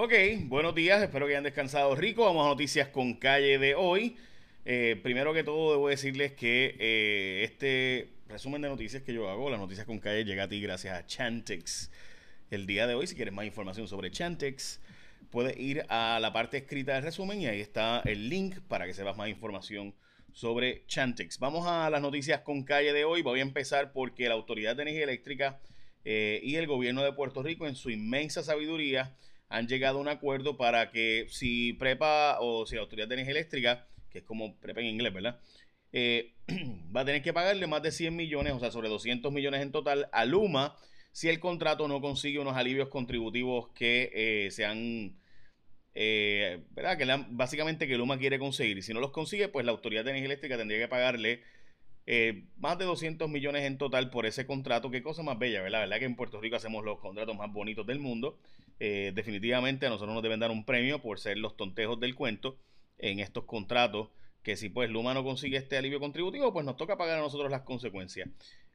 Ok, buenos días, espero que hayan descansado rico. Vamos a noticias con calle de hoy. Eh, primero que todo, debo decirles que eh, este resumen de noticias que yo hago, las noticias con calle, llega a ti gracias a Chantex. El día de hoy, si quieres más información sobre Chantex, puedes ir a la parte escrita del resumen y ahí está el link para que sepas más información sobre Chantex. Vamos a las noticias con calle de hoy. Voy a empezar porque la Autoridad de Energía Eléctrica eh, y el gobierno de Puerto Rico, en su inmensa sabiduría, han llegado a un acuerdo para que si Prepa o si la Autoridad de Energía Eléctrica, que es como Prepa en inglés, ¿verdad? Eh, va a tener que pagarle más de 100 millones, o sea, sobre 200 millones en total a Luma si el contrato no consigue unos alivios contributivos que eh, sean, eh, ¿verdad? Que básicamente que Luma quiere conseguir. Y si no los consigue, pues la Autoridad de Energía Eléctrica tendría que pagarle más de 200 millones en total por ese contrato. Qué cosa más bella, ¿verdad? Verdad que en Puerto Rico hacemos los contratos más bonitos del mundo. Eh, definitivamente a nosotros nos deben dar un premio por ser los tontejos del cuento en estos contratos, que si pues Luma no consigue este alivio contributivo, pues nos toca pagar a nosotros las consecuencias.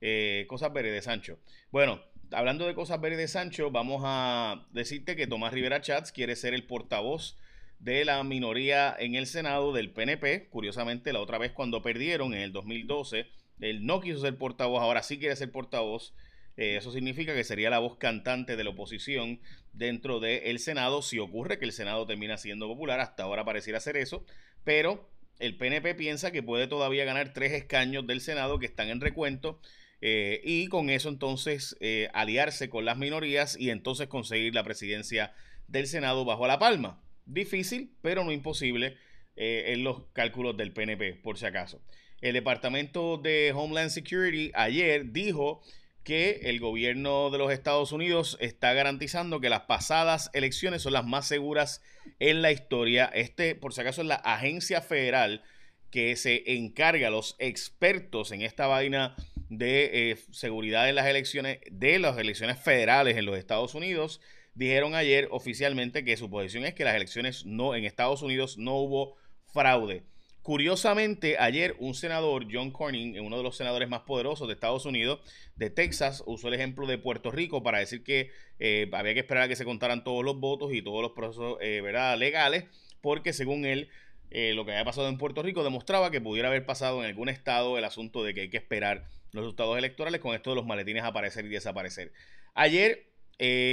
Eh, cosas verdes, Sancho. Bueno, hablando de cosas verdes, Sancho, vamos a decirte que Tomás Rivera Chats quiere ser el portavoz de la minoría en el Senado del PNP. Curiosamente, la otra vez cuando perdieron en el 2012, él no quiso ser portavoz, ahora sí quiere ser portavoz eh, eso significa que sería la voz cantante de la oposición dentro del Senado. Si ocurre que el Senado termina siendo popular, hasta ahora pareciera ser eso, pero el PNP piensa que puede todavía ganar tres escaños del Senado que están en recuento. Eh, y con eso entonces eh, aliarse con las minorías y entonces conseguir la presidencia del Senado bajo la palma. Difícil, pero no imposible en los cálculos del PNP, por si acaso. El Departamento de Homeland Security ayer dijo que el gobierno de los Estados Unidos está garantizando que las pasadas elecciones son las más seguras en la historia. Este, por si acaso, es la agencia federal que se encarga, los expertos en esta vaina de eh, seguridad en las elecciones, de las elecciones federales en los Estados Unidos, dijeron ayer oficialmente que su posición es que las elecciones no en Estados Unidos no hubo fraude. Curiosamente, ayer un senador, John Cornyn, uno de los senadores más poderosos de Estados Unidos, de Texas, usó el ejemplo de Puerto Rico para decir que eh, había que esperar a que se contaran todos los votos y todos los procesos eh, legales, porque según él, eh, lo que había pasado en Puerto Rico demostraba que pudiera haber pasado en algún estado el asunto de que hay que esperar los resultados electorales con esto de los maletines aparecer y desaparecer. Ayer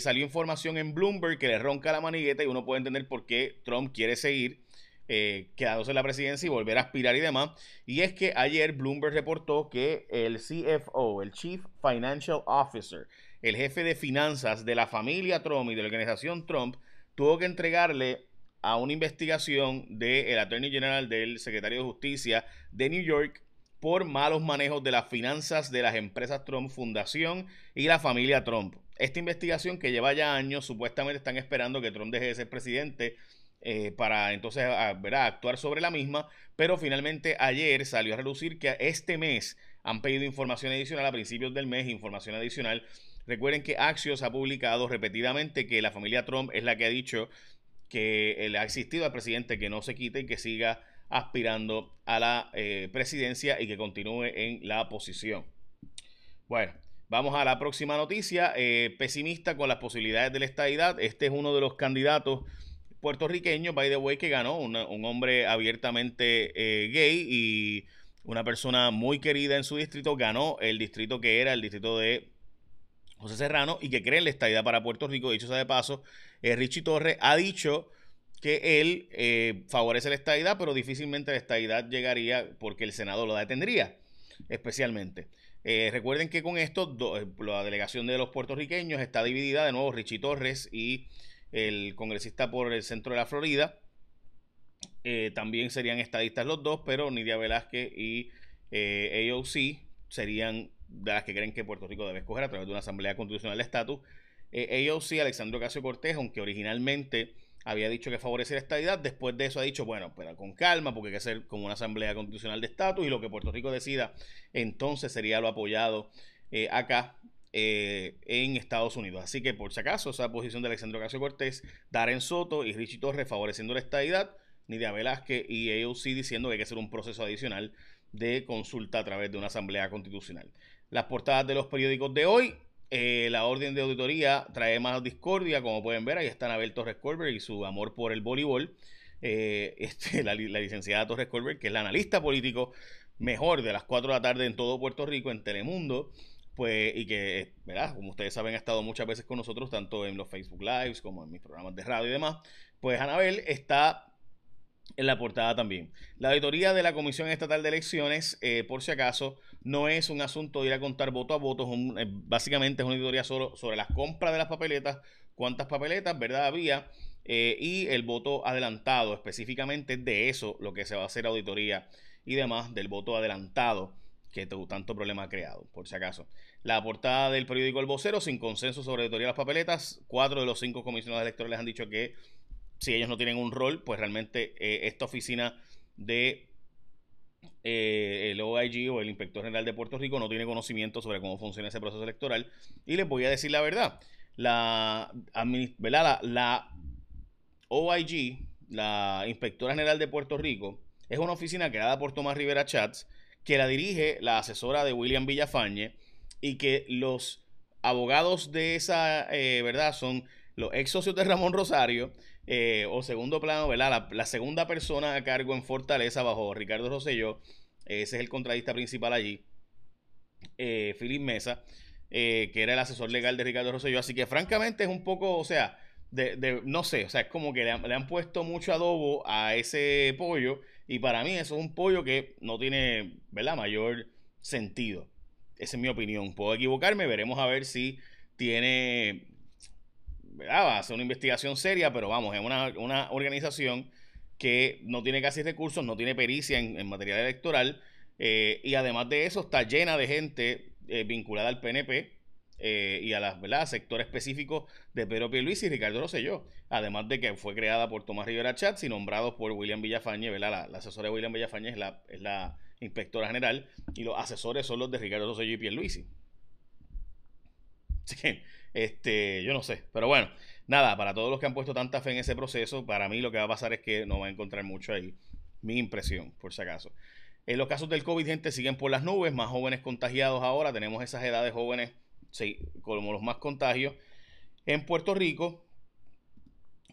salió información en Bloomberg que le ronca la manigueta y uno puede entender por qué Trump quiere seguir eh, quedándose en la presidencia y volver a aspirar y demás. Y es que ayer Bloomberg reportó que el CFO, el Chief Financial Officer, el jefe de finanzas de la familia Trump y de la organización Trump, tuvo que entregarle a una investigación del Attorney General del Secretario de Justicia de New York por malos manejos de las finanzas de las empresas Trump Fundación y la familia Trump. Esta investigación que lleva ya años, supuestamente están esperando que Trump deje de ser presidente eh, para entonces actuar sobre la misma, pero finalmente ayer salió a relucir que este mes han pedido información adicional a principios del mes, información adicional. Recuerden que Axios ha publicado repetidamente que la familia Trump es la que ha dicho que le ha existido al presidente que no se quite y que siga aspirando a la eh, presidencia y que continúe en la posición. Bueno, vamos a la próxima noticia. Eh, pesimista con las posibilidades de la estadidad. Este es uno de los candidatos puertorriqueño, by the way, que ganó, un hombre abiertamente eh, gay y una persona muy querida en su distrito, ganó el distrito que era el distrito de José Serrano y que cree en la estadidad para Puerto Rico. Dicho sea de paso, eh, Richie Torres ha dicho que él eh, favorece la estadidad, pero difícilmente la estadidad llegaría porque el Senado lo detendría, especialmente. recuerden que con esto la delegación de los puertorriqueños está dividida de nuevo Richie Torres y el congresista por el centro de la Florida. Eh, también serían estadistas los dos, pero Nidia Velázquez y eh, AOC serían de las que creen que Puerto Rico debe escoger a través de una asamblea constitucional de estatus. Eh, AOC, Alexandro Casio Cortés, aunque originalmente había dicho que favorecía la estadidad, después de eso ha dicho, bueno, pero con calma, porque hay que hacer como una asamblea constitucional de estatus y lo que Puerto Rico decida, entonces sería lo apoyado acá eh, en Estados Unidos. Así que por si acaso, esa posición de Alexandro Casio Cortés, Darren Soto y Richie Torres favoreciendo la estadidad, Nidia Velázquez y AOC diciendo que hay que hacer un proceso adicional de consulta a través de una asamblea constitucional. Las portadas de los periódicos de hoy. eh, la orden de auditoría trae más discordia, como pueden ver, ahí está Abel Torres Colbert y su amor por el voleibol. Eh, este, la, licenciada Torres Colbert, que es la analista político mejor de las 4 de la tarde en todo Puerto Rico, en Telemundo, pues, y que, ¿verdad? Como ustedes saben, ha estado muchas veces con nosotros, tanto en los Facebook Lives como en mis programas de radio y demás. Pues Anabel está en la portada también. La auditoría de la Comisión Estatal de Elecciones, eh, por si acaso, no es un asunto de ir a contar voto a voto, es básicamente es una auditoría solo sobre las compras de las papeletas, cuántas papeletas, ¿verdad? Había, eh, y el voto adelantado, específicamente de eso, lo que se va a hacer auditoría y demás, del voto adelantado que tanto problema ha creado, por si acaso. La portada del periódico El Vocero, sin consenso sobre auditoría de las papeletas, cuatro de los cinco comisionados electorales han dicho que si ellos no tienen un rol, pues realmente eh, esta oficina de eh, OIG o el Inspector General de Puerto Rico no tiene conocimiento sobre cómo funciona ese proceso electoral. Y les voy a decir la verdad. La, la, la OIG, la Inspectora General de Puerto Rico, es una oficina creada por Tomás Rivera Chats, que la dirige la asesora de William Villafañe y que los abogados de esa, eh, ¿verdad? Son los ex socios de Ramón Rosario eh, o segundo plano, ¿verdad? La, segunda persona a cargo en Fortaleza bajo Ricardo Rosselló, ese es el contratista principal allí, eh, Philip Mesa, que era el asesor legal de Ricardo Rosselló, así que francamente es un poco, o sea, de, no sé, o sea, es como que le han, puesto mucho adobo a ese pollo y para mí eso es un pollo que no tiene, ¿verdad? Mayor sentido. Esa es mi opinión. Puedo equivocarme, veremos a ver si tiene va a ser una investigación seria, pero vamos, es una, organización que no tiene casi recursos, no tiene pericia en, material electoral eh, y además de eso está llena de gente eh, vinculada al PNP eh, y a las ¿verdad? sectores específicos de Pedro Luis y Ricardo Rosselló, además de que fue creada por Tomás Rivera Chatz y nombrados por William Villafañe, ¿verdad? La, asesora de William Villafañe es la, es la inspectora general y los asesores son los de Ricardo Rosselló y Pierluisi. Así que este, yo no sé. Pero bueno, nada, para todos los que han puesto tanta fe en ese proceso, para mí lo que va a pasar es que no va a encontrar mucho ahí. Mi impresión, por si acaso. En los casos del COVID, gente, siguen por las nubes, más jóvenes contagiados ahora. Tenemos esas edades jóvenes, como los más contagios. En Puerto Rico,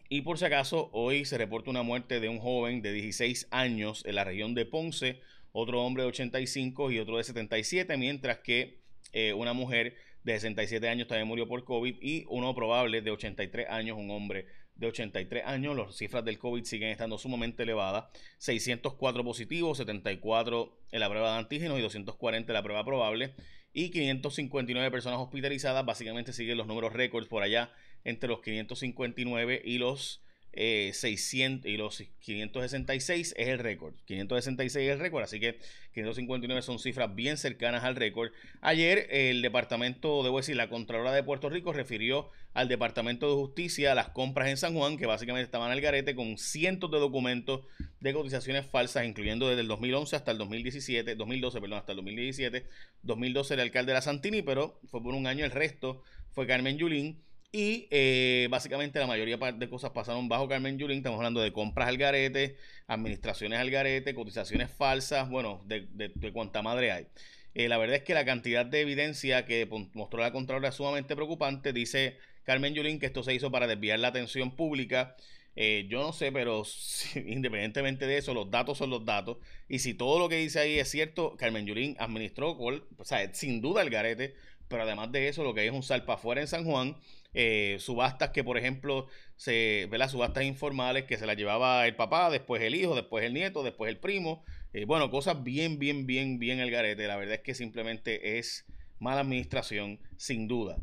y por si acaso, hoy se reporta una muerte de un joven de 16 años en la región de Ponce, otro hombre de 85 y otro de 77, mientras que eh, una mujer de 67 años también murió por COVID y uno probable de 83 años, un hombre de 83 años. Las cifras del COVID siguen estando sumamente elevadas. 604 positivos, 74 en la prueba de antígenos y 240 en la prueba probable. Y 559 personas hospitalizadas. Básicamente siguen los números récords por allá entre los 559 y los 600 eh, y los 566 es el récord. 566 es el récord, así que 559 son cifras bien cercanas al récord. Ayer el departamento, debo decir, la Contralora de Puerto Rico refirió al Departamento de Justicia las compras en San Juan, que básicamente estaban al garete con cientos de documentos de cotizaciones falsas, incluyendo desde el 2011 hasta el 2017, 2012, perdón, hasta el 2017. 2012 el alcalde de la Santini, pero fue por un año el resto, fue Carmen Yulín. Y eh, básicamente la mayoría de cosas pasaron bajo Carmen Yulín. Estamos hablando de compras al garete, administraciones al garete, cotizaciones falsas, bueno, de, de, cuánta madre hay. Eh, la verdad es que la cantidad de evidencia que mostró la Contralora es sumamente preocupante. Dice Carmen Yulín que esto se hizo para desviar la atención pública. Eh, yo no sé, pero independientemente de eso, los datos son los datos. Y si todo lo que dice ahí es cierto, Carmen Yulín administró, o sea, sin duda el garete. Pero además de eso, lo que hay es un salpa afuera en San Juan eh, subastas que, por ejemplo, se, las subastas informales que se las llevaba el papá, después el hijo, después el nieto, después el primo. Eh, bueno, cosas bien, bien, bien, bien el garete. La verdad es que simplemente es mala administración, sin duda.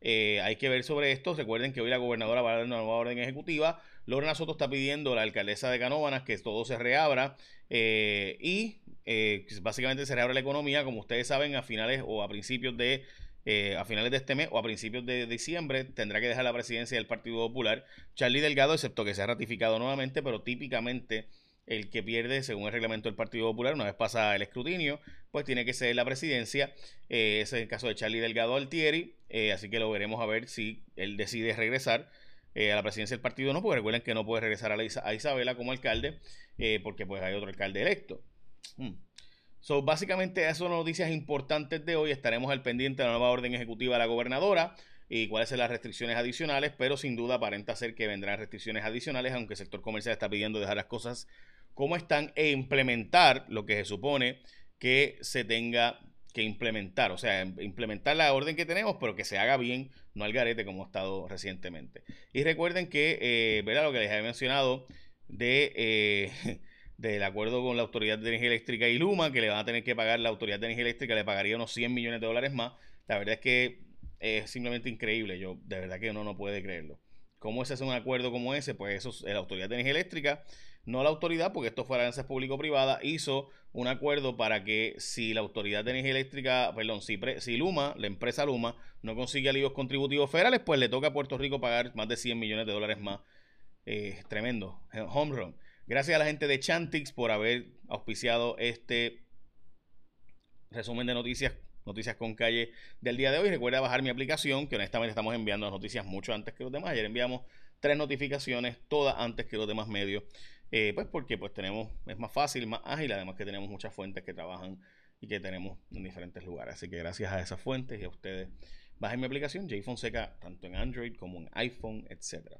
Eh, hay que ver sobre esto. Recuerden que hoy la gobernadora va a dar una nueva orden ejecutiva. Lorena Soto está pidiendo a la alcaldesa de Canóvanas que todo se reabra y básicamente se reabra la economía, como ustedes saben, a finales o a principios de eh, a finales de este mes o a principios de diciembre tendrá que dejar la presidencia del Partido Popular Charlie Delgado, excepto que se ha ratificado nuevamente, pero típicamente el que pierde, según el reglamento del Partido Popular, una vez pasa el escrutinio, pues tiene que ser la presidencia. Eh, ese es el caso de Charlie Delgado Altieri, eh, así que lo veremos a ver si él decide regresar a la presidencia del partido no, porque recuerden que no puede regresar a, Isabela como alcalde, porque pues hay otro alcalde electo. Hmm. So, básicamente, esas son noticias importantes de hoy. Estaremos al pendiente de la nueva orden ejecutiva de la gobernadora y cuáles son las restricciones adicionales, pero sin duda aparenta ser que vendrán restricciones adicionales, aunque el sector comercial está pidiendo dejar las cosas como están e implementar lo que se supone que se tenga que implementar, o sea, implementar la orden que tenemos, pero que se haga bien, no al garete como ha estado recientemente. Y recuerden que, eh, ¿verdad? Lo que les había mencionado de, eh, del acuerdo con la Autoridad de Energía Eléctrica y Luma, que le van a tener que pagar la Autoridad de Energía Eléctrica, le pagaría unos 100 millones de dólares más. La verdad es que es simplemente increíble, yo de verdad que uno no puede creerlo. ¿Cómo se hace un acuerdo como ese? Pues eso es la Autoridad de Energía Eléctrica no la autoridad, porque esto fue alianza público-privada, hizo un acuerdo para que si la Autoridad de Energía Eléctrica, perdón, si, si Luma, la empresa Luma, no consigue alivios contributivos federales, pues le toca a Puerto Rico pagar más de 100 millones de dólares más. Eh, tremendo, home run. Gracias a la gente de Chantix por haber auspiciado este resumen de noticias Noticias con Calle del día de hoy. Recuerda bajar mi aplicación, que honestamente estamos enviando las noticias mucho antes que los demás. Ayer enviamos tres notificaciones, todas antes que los demás medios. Eh, pues porque pues tenemos, es más fácil, más ágil, además que tenemos muchas fuentes que trabajan y que tenemos en diferentes lugares. Así que gracias a esas fuentes y a ustedes, bajen mi aplicación J Fonseca, tanto en Android como en iPhone, etcétera.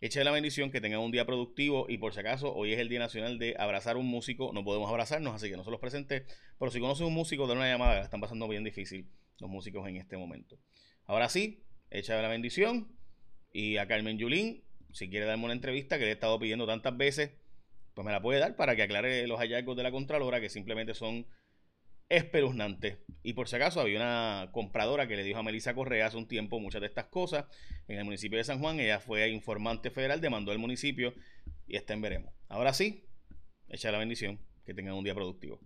Eche la bendición, que tengan un día productivo y por si acaso, hoy es el Día Nacional de abrazar a un músico, no podemos abrazarnos, así que no se los presente pero si conoces un músico, denle una llamada, la están pasando bien difícil los músicos en este momento. Ahora sí, echa la bendición y a Carmen Yulín, si quiere darme una entrevista que le he estado pidiendo tantas veces, pues me la puede dar para que aclare los hallazgos de la Contralora, que simplemente son espeluznantes. Y por si acaso había una compradora que le dijo a Melissa Correa hace un tiempo muchas de estas cosas en el municipio de San Juan. Ella fue informante federal, demandó al municipio y está en veremos. Ahora sí, echa la bendición. Que tengan un día productivo.